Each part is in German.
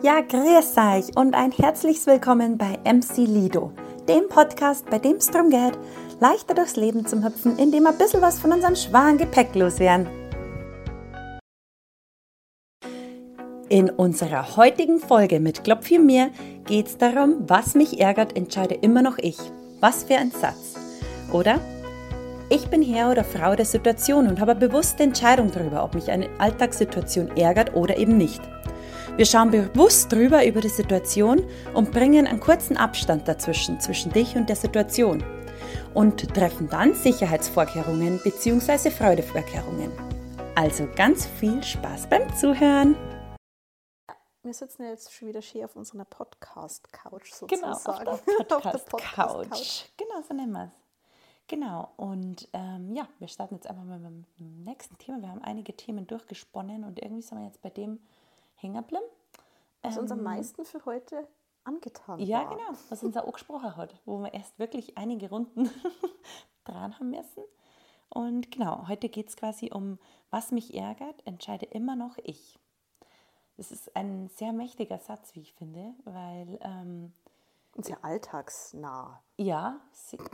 Ja, grüß euch und ein herzliches Willkommen bei MC Lido, dem Podcast, bei dem es darum geht, leichter durchs Leben zu hüpfen, indem wir ein bisschen was von unserem schweren Gepäck loswerden. In unserer heutigen Folge mit Klopf für mir geht es darum, was mich ärgert, entscheide immer noch ich. Was für ein Satz. Oder? Ich bin Herr oder Frau der Situation und habe eine bewusste Entscheidung darüber, ob mich eine Alltagssituation ärgert oder eben nicht. Wir schauen bewusst drüber über die Situation und bringen einen kurzen Abstand dazwischen, zwischen dich und der Situation. Und treffen dann Sicherheitsvorkehrungen bzw. Freudevorkehrungen. Also ganz viel Spaß beim Zuhören. Wir sitzen jetzt schon wieder schön auf unserer Podcast-Couch Genau, sozusagen. auf der Podcast-Couch. Podcast-Couch. Genau, so nennen wir es. Genau, und ähm, ja, wir starten jetzt einfach mal mit dem nächsten Thema. Wir haben einige Themen durchgesponnen und irgendwie sind wir jetzt bei dem hängen geblieben. Was uns am Ähm, meisten für heute angetan Ja, war. genau, was uns auch angesprochen hat, wo wir erst wirklich einige Runden dran haben müssen. Und genau, heute geht es quasi um, was mich ärgert, entscheide immer noch ich. Das ist ein sehr mächtiger Satz, wie ich finde, weil ähm, Und sehr alltagsnah ja,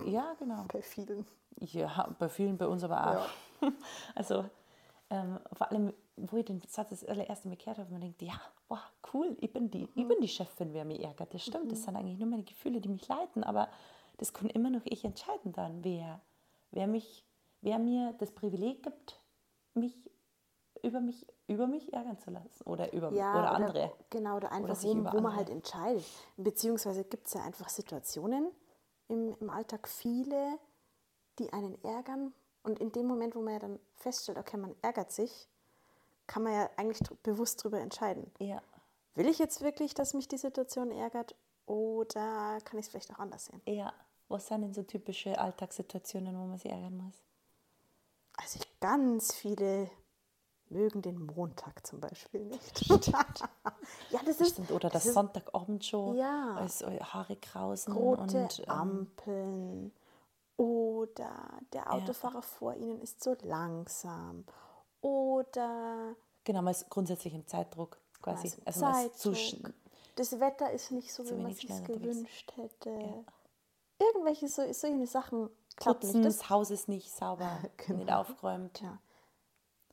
ja, genau. bei vielen. Ja, bei vielen, bei uns aber auch. Also ähm, vor allem, wo ich den Satz das allererste Mal gehört habe, man denkt, ja, boah, cool, ich bin die, ich bin die Chefin, wer mich ärgert. Das stimmt, das sind eigentlich nur meine Gefühle, die mich leiten, aber das kann immer noch ich entscheiden dann, wer, wer mich, wer mir das Privileg gibt, mich über mich, über mich ärgern zu lassen oder über Ja, oder andere. Genau, oder einfach, sich wo, wo man halt entscheidet. Beziehungsweise gibt es ja einfach Situationen im, im Alltag, viele, die einen ärgern. Und in dem Moment, wo man ja dann feststellt, okay, man ärgert sich, kann man ja eigentlich bewusst darüber entscheiden. Ja, Will ich jetzt wirklich, dass mich die Situation ärgert oder kann ich es vielleicht auch anders sehen? ja. Was sind denn so typische Alltagssituationen, wo man sich ärgern muss? Also ich, ganz viele mögen den Montag zum Beispiel nicht. ja, das ist, Stimmt, oder das, das Sonntagabend schon, Ja. als Haare krausen rote und ähm, Ampeln oder der Autofahrer vor ihnen ist so langsam oder genau, man ist grundsätzlich im Zeitdruck quasi. Also Zeitdruck. sch- das Wetter ist nicht so, wie man unterwegs. gewünscht hätte. Irgendwelche so, solche Sachen klappen Putzen, nicht. das Das, Haus ist nicht sauber, Genau. nicht aufgeräumt. ja.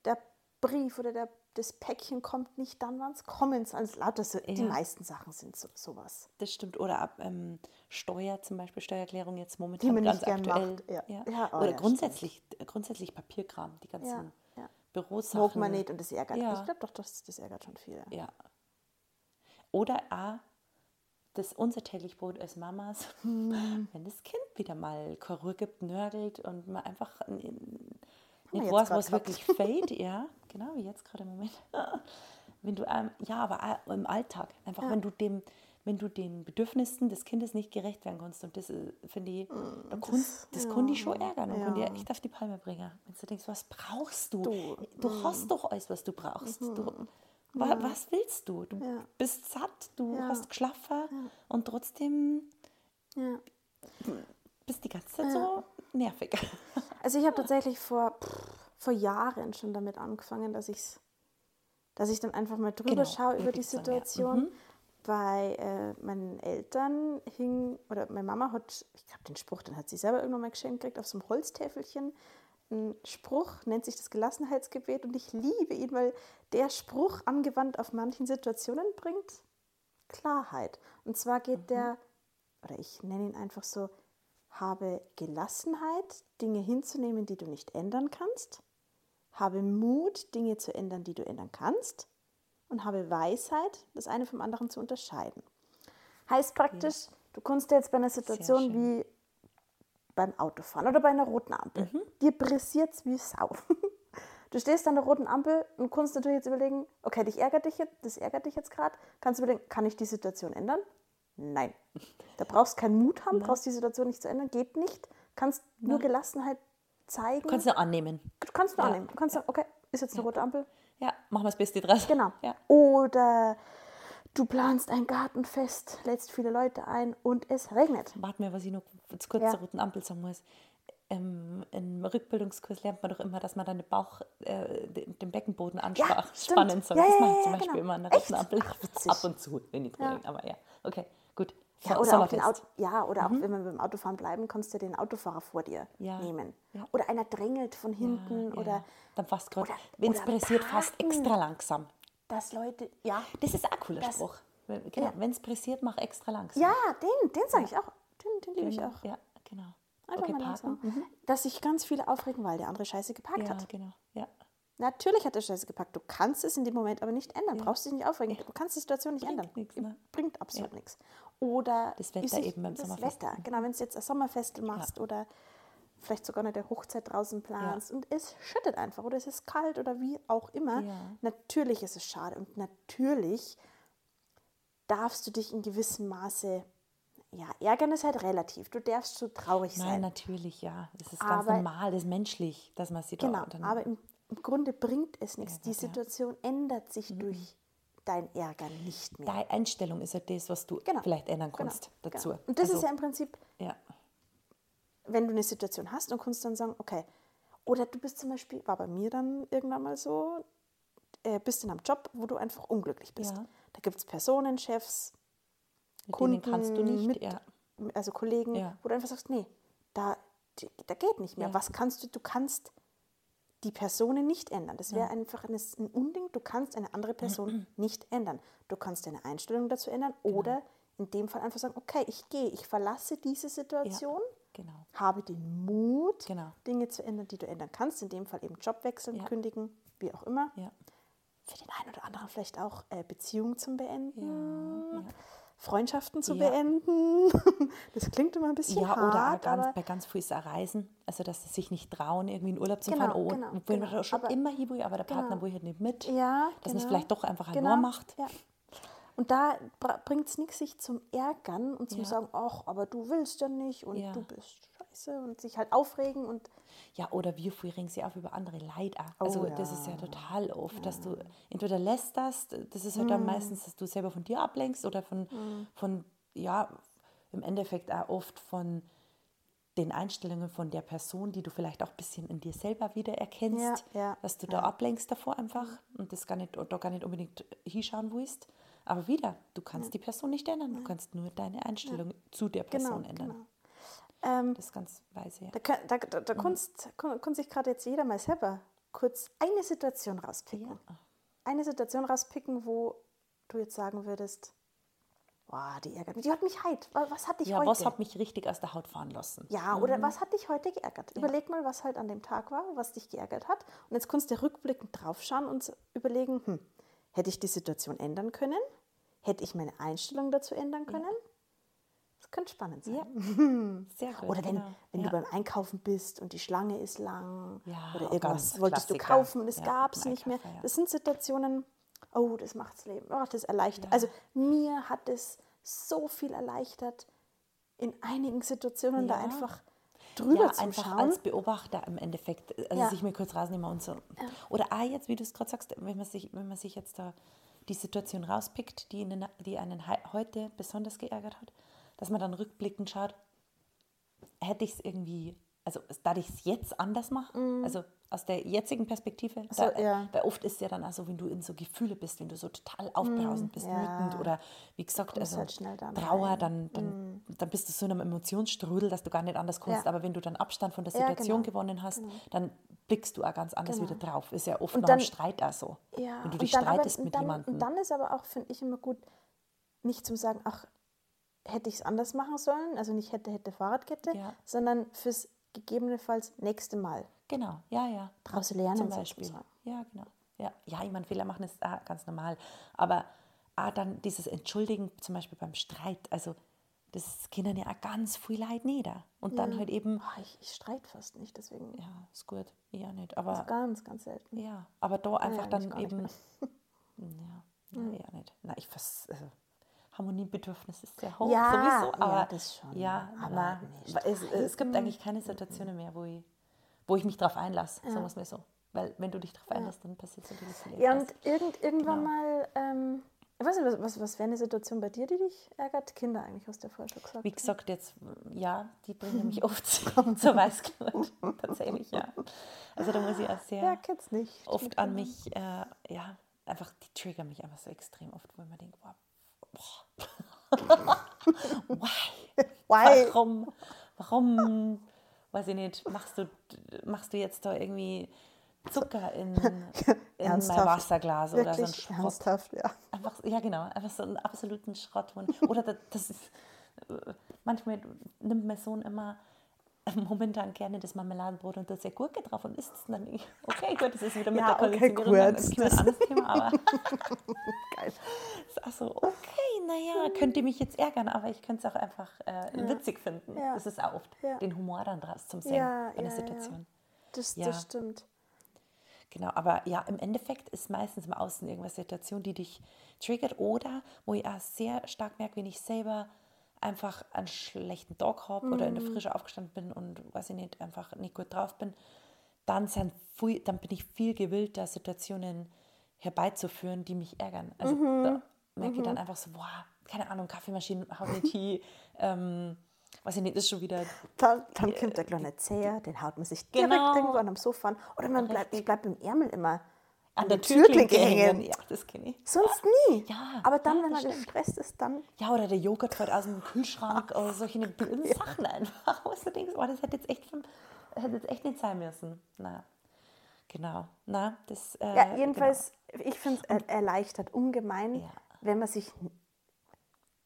Der Brief oder der, das Päckchen kommt nicht dann, wann es kommen soll. Also lauter so, Die Ja. meisten Sachen sind so, sowas. Das stimmt. Oder ab ähm, Steuer zum Beispiel, Steuererklärung jetzt momentan Die man ganz nicht gern aktuell. macht, ja. Ja. Ja, oh Oder ja, grundsätzlich, grundsätzlich Papierkram, die ganzen Ja, ja. Bürosachen. Nicht und das ärgert. Ja. Ich glaube doch, das, das ärgert schon viele. Ja. Oder auch das unser täglich Brot als Mamas, Hm. wenn das Kind wieder mal Ruhe gibt, nörgelt und man einfach wir nicht was gehabt. wirklich fällt, ja, genau wie jetzt gerade im Moment. Wenn du, ähm, ja, aber auch im Alltag, einfach wenn du dem, wenn du den Bedürfnissen des Kindes nicht gerecht werden kannst und das äh, finde ich, da kannst, das, kann dich schon ärgern und kann ja. echt auf die Palme bringen. Wenn du denkst, was brauchst du? Du, Du, hast doch alles, was du brauchst. Du, wa, Was willst du? Du Ja. bist satt, du Ja. hast geschlafen und trotzdem Ja. bist die ganze Zeit so nervig. Also ich habe tatsächlich vor, pff, vor Jahren schon damit angefangen, dass, ich's, dass ich dann einfach mal drüber Genau, schaue über die sagen, ja. Situation. Bei äh, meinen Eltern hing, oder meine Mama hat, ich glaube den Spruch, den hat sie selber irgendwann mal geschenkt gekriegt, auf so einem Holztäfelchen. Ein Spruch nennt sich das Gelassenheitsgebet und ich liebe ihn, weil der Spruch angewandt auf manchen Situationen bringt Klarheit. Und zwar geht der, oder ich nenne ihn einfach so, habe Gelassenheit, Dinge hinzunehmen, die du nicht ändern kannst. Habe Mut, Dinge zu ändern, die du ändern kannst. Und habe Weisheit, das eine vom anderen zu unterscheiden. Heißt praktisch, du kannst dir jetzt bei einer Situation wie beim Autofahren oder bei einer roten Ampel, dir pressiert es wie Sau. Du stehst an der roten Ampel und kannst natürlich jetzt überlegen, okay, dich ärgert dich jetzt, das ärgert dich jetzt gerade. Kannst du überlegen, kann ich die Situation ändern? Nein. Da brauchst keinen Mut haben, brauchst die Situation nicht zu ändern, geht nicht. Kannst nur Gelassenheit zeigen. Kannst du annehmen. du kannst nur Ja. annehmen. Du kannst sagen, okay, ist jetzt eine rote Ampel. Ja, machen wir das Beste draus. Genau. Ja. Oder du planst ein Gartenfest, lädst viele Leute ein und es regnet. Warte mal, was ich noch kurz Ja. zur roten Ampel sagen muss. im, im Rückbildungskurs lernt man doch immer, dass man den Bauch, äh, den, den Beckenboden Ja, anspannen soll. Ja, das ja, mache ich ja, zum Beispiel genau. immer an der. Ach, witzig. Ab und zu, wenn ich Ja. ja. aber ja. Okay, gut. Ja, oder, auch Sommerfest. Auto, ja, oder auch wenn wir beim Autofahren bleiben, kannst du den Autofahrer vor dir Ja. nehmen. Ja. Oder einer drängelt von hinten oder dann fast gerade, wenn es pressiert, fast extra langsam. dass Leute, ja, Das ist auch ein cooler Das- Spruch. Wenn- Genau, wenn es pressiert, mach extra langsam. ja, den, den sage ich auch. Den, den liebe ich Genau, auch. Ja, genau. Einfach okay, mal parken. langsam. Dass sich ganz viele aufregen, weil der andere Scheiße geparkt Ja, hat. genau. Ja. Natürlich hat der Scheiße gepackt. Du kannst es in dem Moment aber nicht ändern. Brauchst dich nicht aufregen. Du kannst die Situation nicht Bringt ändern. nix, ne? Bringt absolut nichts. Oder Das Wetter ist sich- eben beim das Sommerfest. Wetter. Genau, wenn du jetzt ein Sommerfest machst oder vielleicht sogar eine Hochzeit draußen planst und es schüttet einfach oder es ist kalt oder wie auch immer. Ja. Natürlich ist es schade und natürlich darfst du dich in gewissem Maße, ja, ärgern ist halt relativ. Du darfst so traurig Nein, sein. natürlich, ja. Das ist ganz Aber- normal, das ist menschlich, dass man sich da Genau, aber im, im Grunde bringt es nichts. Die ja. Mhm. Situation ändert sich durch dein Ärgern nicht mehr. Deine Einstellung ist ja das, was du Genau. vielleicht ändern Genau, kannst dazu. Genau. Und das ist Also, ja im Prinzip, ja. wenn du eine Situation hast und kannst dann sagen, okay, oder du bist zum Beispiel, war bei mir dann irgendwann mal so, äh, bist in einem Job, wo du einfach unglücklich bist. Ja. Da gibt es Personen, Chefs, Mit Kunden, kannst du nicht. mit- ja. also Kollegen, Ja. wo du einfach sagst, nee, da, die- da geht nicht mehr. Ja. Was kannst du? Du kannst die Personen nicht ändern. Das wäre einfach ein, ein Unding. Du kannst eine andere Person nicht ändern. Du kannst deine Einstellung dazu ändern Genau. oder in dem Fall einfach sagen, okay, ich gehe, ich verlasse diese Situation, Genau. habe den Mut, Genau. Dinge zu ändern, die du ändern kannst. In dem Fall eben Job wechseln, Ja. kündigen, wie auch immer. Ja. Für den einen oder anderen vielleicht auch äh, Beziehungen zum Beenden. Ja, ja. Freundschaften zu Ja. beenden. Das klingt immer ein bisschen Ja, oder hart, ganz, aber bei ganz viel ist auch Reisen. Also, dass sie sich nicht trauen, irgendwie in Urlaub zu Genau, fahren. Oh, genau, man genau. da schon Aber- immer will, aber der Partner genau. will halt nicht mit. ja, Dass man es genau. vielleicht doch einfach genau. macht. Ja. Und da bringt es nichts, sich zum Ärgern und zum Ja. sagen, ach, aber du willst ja nicht und Ja. du bist scheiße und sich halt aufregen und Ja, oder viel regen sie auf über andere Leid. Also Oh, das ist ja ja. total oft, dass du entweder lässt das, das ist halt Mhm. dann meistens, dass du selber von dir ablenkst oder von, von, ja, im Endeffekt auch oft von den Einstellungen von der Person, die du vielleicht auch ein bisschen in dir selber wieder erkennst, Ja, ja, dass du da ablenkst davor einfach und das gar nicht, da gar nicht unbedingt hinschauen willst. Aber wieder, du kannst die Person nicht ändern, du kannst nur deine Einstellung zu der genau, Person ändern. genau. Ähm, Das ist ganz weise, ja. da kann, da, da, Mhm. da kannst, kann, sich gerade jetzt jeder mal selber kurz eine Situation rauspicken. Ja. Eine Situation rauspicken, wo du jetzt sagen würdest, boah, die ärgert mich. Die hat mich heit. Wa- Was hat dich Ja, heute? was hat mich richtig aus der Haut fahren lassen? Ja, oder was hat dich heute geärgert? Überleg mal, was halt an dem Tag war, was dich geärgert hat. Und jetzt kannst du rückblickend draufschauen und überlegen, hm, hätte ich die Situation ändern können? Hätte ich meine Einstellung dazu ändern können? Das könnte spannend sein. Ja. Sehr gut. Oder wenn, genau. wenn ja. du beim Einkaufen bist und die Schlange ist lang Ja, oder oh, irgendwas wolltest du Klassiker. kaufen und es Ja, gab es nicht mehr. Ja. Das sind Situationen, oh, das macht's Leben, oh, das erleichtert. Ja. Also mir hat es so viel erleichtert, in einigen Situationen da Ja. einfach drüber ja, zu einfach schauen. als Beobachter im Endeffekt, also Ja. sich mir kurz rausnehmen und so. Oder auch jetzt, wie du es gerade sagst, wenn man, sich, wenn man sich jetzt da die Situation rauspickt, die, einen, die einen heute besonders geärgert hat, dass man dann rückblickend schaut, hätte ich es irgendwie, also da ich es jetzt anders mache, also aus der jetzigen Perspektive, Mhm. So, da, ja. weil oft ist ja dann auch so, wenn du in so Gefühle bist, wenn du so total aufbrausend bist, Mhm. ja. wütend oder wie gesagt, Kommst also halt dann Trauer, rein. Mhm. dann, dann, dann bist du so in einem Emotionsstrudel, dass du gar nicht anders kannst. Ja. Aber wenn du dann Abstand von der Ja, Situation genau. gewonnen hast, dann blickst du auch ganz anders Genau. wieder drauf. Ist ja oft Und nach einem dann- Streit auch so. Wenn du dich aber- streitest und mit dann, jemandem. Und dann ist aber auch, finde ich, immer gut, nicht zum sagen, ach, hätte ich es anders machen sollen, also nicht hätte, hätte Fahrradkette, Ja. sondern fürs gegebenenfalls nächste Mal genau, ja, ja. daraus lernen Zum Beispiel. sozusagen. Ja, genau. Ja, ja ich meine, Fehler machen ist auch ganz normal. Aber auch dann dieses Entschuldigen, zum Beispiel beim Streit, also das Kindern ja auch ganz viel Leid nieder. Und dann Ja. halt eben, Ah, ich, ich streite fast nicht, deswegen ja, ist gut, ja nicht. Aber ganz, ganz selten. Ja, aber da einfach ja, dann eben. Ja, na, eher nicht. Na, ich vers also, Harmoniebedürfnis ist sehr hoch Ja, sowieso, ja, aber das schon. ja, Aber weil es, es gibt eigentlich keine Situationen mehr, wo ich, wo ich mich darauf einlasse, sagen wir es mal so. Weil wenn du dich darauf einlässt, dann passiert natürlich viel Ja, und irgend, irgendwann Genau. mal, ähm, Ich weiß nicht, was, was, was wäre eine Situation bei dir, die dich ärgert? Kinder eigentlich, hast du ja vorher schon gesagt. Wie gesagt, jetzt, ja, die bringen mich oft zur Weißglut. Tatsächlich, ja. Also da muss ich auch sehr Ja, oft an mich, äh, ja, einfach, die triggern mich einfach so extrem oft, wo ich mir denke, wow. Why? Why? Warum? Warum, weiß ich nicht, machst du, machst du jetzt da irgendwie Zucker in, in mein? Wasserglas oder so ein Wirklich Schrott? ernsthaft, ja. Einfach, ja, genau, einfach so einen absoluten Schrott. Oder das, das ist, äh, manchmal nimmt mein Sohn immer momentan gerne das Marmeladenbrot und da ist ja Gurke drauf und isst es dann nicht. Okay, gut, das ist wieder mit Ja, der okay, Konditionierung das ist ein anderes Thema, aber Geil. ist auch so, okay, naja, könnte mich jetzt ärgern, aber ich könnte es auch einfach äh, witzig finden. Ja. Das ist auch oft, Ja. den Humor dann draus zum Sehen Ja, bei der ja, ja. Situation. Das, Ja. das stimmt. Genau, aber ja, im Endeffekt ist meistens im Außen irgendwas Situation, die dich triggert oder wo ich auch sehr stark merke, wenn ich selber einfach einen schlechten Tag habe oder in der Frische aufgestanden bin und weiß ich nicht, einfach nicht gut drauf bin, dann, sind viel, dann bin ich viel gewillter, Situationen herbeizuführen, die mich ärgern. Also da merke ich dann einfach so, boah, keine Ahnung, Kaffeemaschine, hau mir Tee, ähm, weiß ich nicht, ist schon wieder Dann, dann kommt der kleine Zeher, den haut man sich direkt Genau. irgendwo an am Sofa an. Oder man bleibt, ich bleibe im Ärmel immer an der Türklinke Türklinke hängen. Ja, das kenne ich. Sonst nie. Ja, Aber dann, ja, wenn man stimmt. gestresst ist, dann Ja, oder der Joghurt fällt aus dem Kühlschrank oder solche blöden Sachen einfach. Wo du denkst, oh, das hätte jetzt echt, von, hätte jetzt echt nicht sein müssen. Na, genau. Na, das, äh, Ja, jedenfalls, ich finde es erleichtert ungemein, Ja. Wenn man sich ein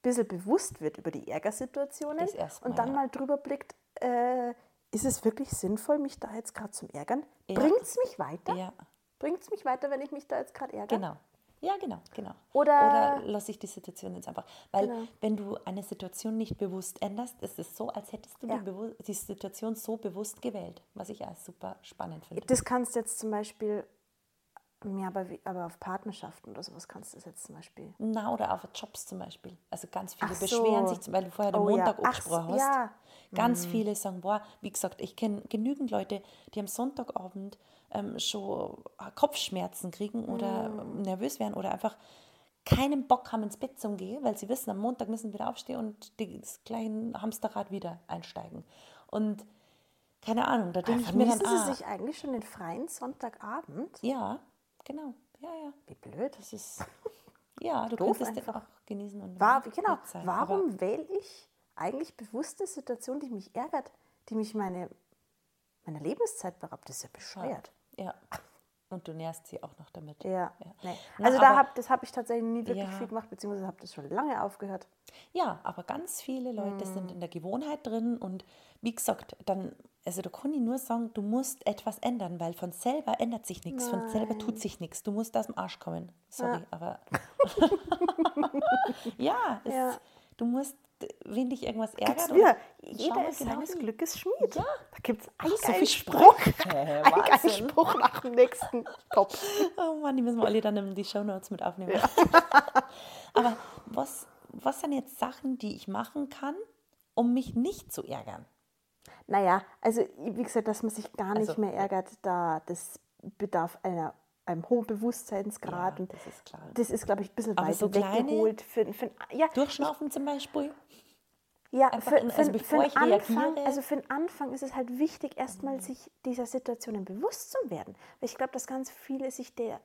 bisschen bewusst wird über die Ärgersituationen und dann ja. mal drüber blickt, äh, ist es wirklich sinnvoll, mich da jetzt gerade zum Ärgern? Ja. Bringt es mich weiter? Ja, Bringt es mich weiter, wenn ich mich da jetzt gerade ärgere? genau. Ja, genau, genau. Oder- oder lasse ich die Situation jetzt einfach. Weil Genau. wenn du eine Situation nicht bewusst änderst, ist es so, als hättest du Ja. die, die Situation so bewusst gewählt. Was ich auch super spannend finde. Das kannst du jetzt zum Beispiel, ja, aber, wie, aber auf Partnerschaften oder sowas kannst du das jetzt zum Beispiel. Na, oder auf Jobs zum Beispiel. Also ganz viele Ach so. beschweren sich, weil du vorher den Oh ja. Montag Ach angesprochen so, hast. ja. Ganz viele sagen, boah, wie gesagt, ich kenne genügend Leute, die am Sonntagabend ähm, schon Kopfschmerzen kriegen oder ähm, nervös werden oder einfach keinen Bock haben, ins Bett zu gehen, weil sie wissen, am Montag müssen sie wieder aufstehen und das kleine Hamsterrad wieder einsteigen. Und keine Ahnung, da denke ich mir dann, sie ah, sich eigentlich schon den freien Sonntagabend? ja, genau, ja, ja. Wie blöd. Das ist, ja, du Doof könntest den einfach. auch genießen. Und War, genau, sein, warum wähle ich eigentlich bewusst eine Situation, die mich ärgert, die mich meine, meine Lebenszeit beraubt? Das ist ja bescheuert. Ja. Und du nährst sie auch noch damit. Ja. Ja. Nee. Na, Also da hab, das habe ich tatsächlich nie wirklich Ja. viel gemacht, beziehungsweise habe das schon lange aufgehört. Ja, aber ganz viele Leute sind in der Gewohnheit drin und wie gesagt, dann, also da kann ich nur sagen, du musst etwas ändern, weil von selber ändert sich nichts, von selber tut sich nichts. Du musst aus dem Arsch kommen. Sorry, aber ja, es, Ja. du musst, wenn dich irgendwas ärgert. Wieder. Jeder ist genau seines hin. Glückes Schmied. Ja. Da gibt es einen so viel Spruch. Einen Wahnsinn. Spruch nach dem nächsten Kopf. Oh Mann, die müssen wir alle dann in die Shownotes mit aufnehmen. Aber was, was sind jetzt Sachen, die ich machen kann, um mich nicht zu ärgern? Naja, also wie gesagt, dass man sich gar nicht Also, mehr ja. ärgert, da das bedarf einer, einem hohen Bewusstseinsgrad. Ja, und das ist klar. Das ist, glaube ich, ein bisschen Aber weit so weggeholt. Für, für, ja, Durchschnaufen zum Beispiel. Ja, Einfach für, also für den ich Anfang, Mhm. also für den Anfang ist es halt wichtig, erstmal sich dieser Situationen bewusst zu werden. Weil ich glaube, dass ganz viele sich der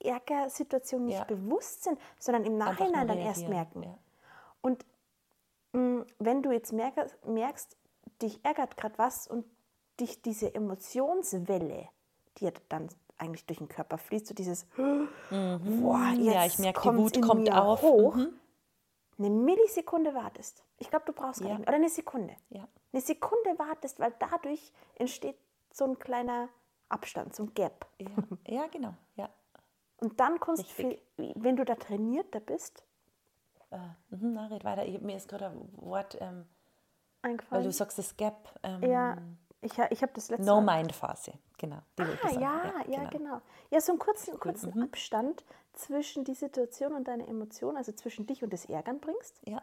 Ärgersituation nicht Ja. bewusst sind, sondern im Nachhinein dann erst merken. ja. Und mh, wenn du jetzt merkst, merkst dich ärgert gerade was und dich diese Emotionswelle, die ja dann eigentlich durch den Körper fließt, so dieses, boah, jetzt Mhm. Ja, ich merke, die Wut kommt mir auf. hoch, Mhm. eine Millisekunde wartest. Ich glaube, du brauchst gar Ja. Oder eine Sekunde. Ja. Eine Sekunde wartest, weil dadurch entsteht so ein kleiner Abstand, so ein Gap. Ja, ja, genau. Ja. Und dann kannst du, Richtig. wenn du da trainierter bist, Äh, mhm, na, red weiter. Ich, mir ist gerade ein Wort, ähm, weil du sagst, das Gap. Ähm, ja, ich, ich habe das letzte Mal. No-Mind-Phase. Genau. Die wollte Ah, sagen. ja, ja, genau. Ja, so einen kurzen, kurzen Mhm. Abstand zwischen die Situation und deine Emotion, also zwischen dich und das Ärgern bringst. Ja.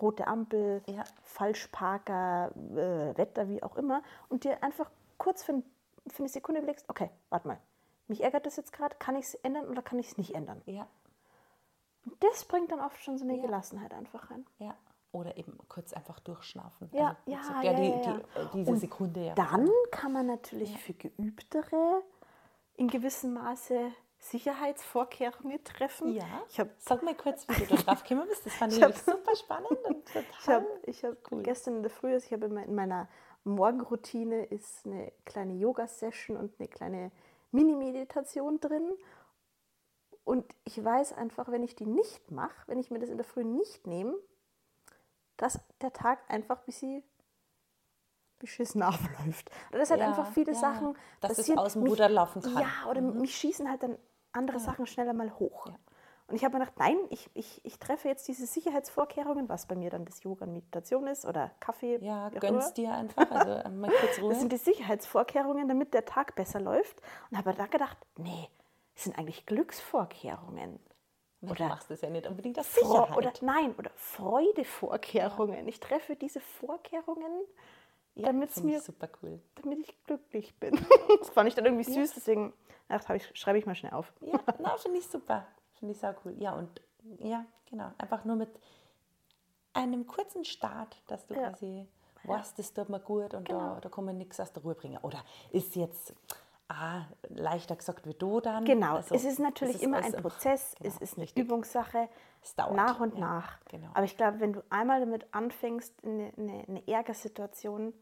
Rote Ampel, Ja. Falschparker, äh, Wetter, wie auch immer. Und dir einfach kurz für, für eine Sekunde überlegst, okay, warte mal, mich ärgert das jetzt gerade, kann ich es ändern oder kann ich es nicht ändern? Ja. Und das bringt dann oft schon so eine Ja. Gelassenheit einfach rein. Ja. Oder eben kurz einfach durchschnaufen. Ja, wie ja, gesagt, ja, die, ja. Die, diese Und Sekunde. Ja. Dann kann man natürlich für Geübtere in gewissem Maße Sicherheitsvorkehrungen treffen. Ja. Ich habe Sag mal kurz, wie du da drauf gekommen bist. Das fand ich, hab- super spannend und total. Ich habe ich hab Cool. gestern in der Früh, also ich habe in meiner Morgenroutine ist eine kleine Yoga-Session und eine kleine Mini-Meditation drin. Und ich weiß einfach, wenn ich die nicht mache, wenn ich mir das in der Früh nicht nehme, dass der Tag einfach ein bisschen beschissen abläuft. Oder dass halt Ja, einfach viele ja. Sachen Dass es aus dem Ruder laufen kann. Mhm. Ja, oder mich schießen halt dann andere Sachen schneller mal hoch. Ja. Und ich habe mir gedacht, nein, ich, ich, ich treffe jetzt diese Sicherheitsvorkehrungen, was bei mir dann das Yoga und Meditation ist oder Kaffee. Ja, gönn's dir einfach. Also äh, mal kurz Ruhe. Das sind die Sicherheitsvorkehrungen, damit der Tag besser läuft. Und habe da gedacht, nee, das sind eigentlich Glücksvorkehrungen. Du Oder, machst es ja nicht unbedingt Fro Sicherheit. oder nein, oder Freudevorkehrungen. Ich treffe diese Vorkehrungen, ja, damit es mir ich super cool. damit ich glücklich bin. das fand ich dann irgendwie süß, deswegen ach, ich, schreibe ich mal schnell auf. Ja, na, finde ich super. Finde ich sau cool. Ja, und ja, genau. Einfach nur mit einem kurzen Start, dass du Ja. quasi weißt, das tut mir gut und Genau. da, da kann man nichts aus der Ruhe bringen. Oder ist jetzt ah, leichter gesagt wie du dann? Genau, Also, es ist natürlich es immer alles ein einfach- Prozess, genau, es ist eine richtig. Übungssache, Es dauert, nach und ja, nach. genau. Aber ich glaube, wenn du einmal damit anfängst, eine, eine, eine Ärgersituation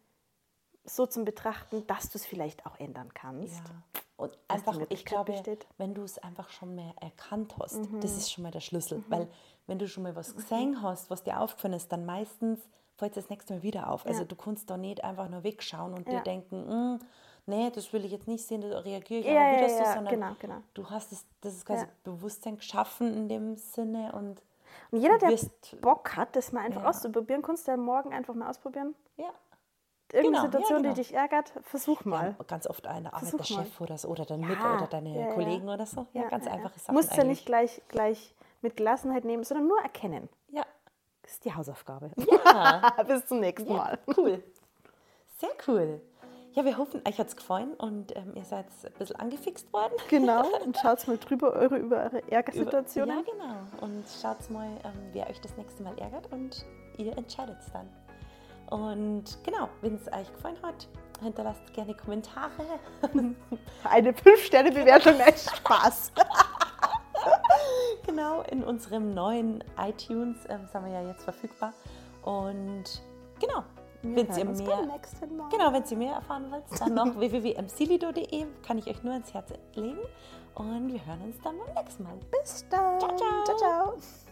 so zu betrachten, dass du es vielleicht auch ändern kannst. Ja. Und einfach, ich glaube, besteht. wenn du es einfach schon mehr erkannt hast, Mhm. das ist schon mal der Schlüssel. Weil wenn du schon mal was gesehen hast, was dir aufgefallen ist, dann meistens fällt es das nächste Mal wieder auf. Also Ja. du kannst da nicht einfach nur wegschauen und dir denken, "Mm, nee, das will ich jetzt nicht sehen, da reagiere ich Ja, auch wieder ja, so, ja, sondern genau, genau. du hast es, das ist quasi Ja. Bewusstsein geschaffen in dem Sinne und Und jeder, der wirst- Bock hat, das mal einfach Ja. auszuprobieren, kannst du ja morgen einfach mal ausprobieren. ja. Irgendeine Genau, ja, Situation, genau. die dich ärgert, versuch mal. Ja, ganz oft eine Arbeit der. Chef oder so oder dein Ja, Mit oder deine ja, ja. Kollegen oder so. Ja, ganz einfache Sachen. Musst ja nicht gleich, gleich mit Gelassenheit nehmen, sondern nur erkennen. Ja. Das ist die Hausaufgabe. Ja. Bis zum nächsten Mal. Cool. Sehr cool. Ja, wir hoffen, euch hat es gefallen und ähm, ihr seid ein bisschen angefixt worden. Genau, und schaut mal drüber eure, über eure Über- Ärgersituationen. Ja, genau. Und schaut mal, ähm, wer euch das nächste Mal ärgert und ihr entscheidet es dann. Und genau, wenn es euch gefallen hat, hinterlasst gerne Kommentare. Eine 5-Sterne-Bewertung, echt Spaß. genau, in unserem neuen iTunes ähm, sind wir ja jetzt verfügbar. Und genau, wenn ihr mehr. Genau, wenn ihr mehr erfahren wollt, dann noch www.msilido.de kann ich euch nur ans Herz legen. Und wir hören uns dann beim nächsten Mal. Bis dann. Ciao, ciao. ciao, ciao.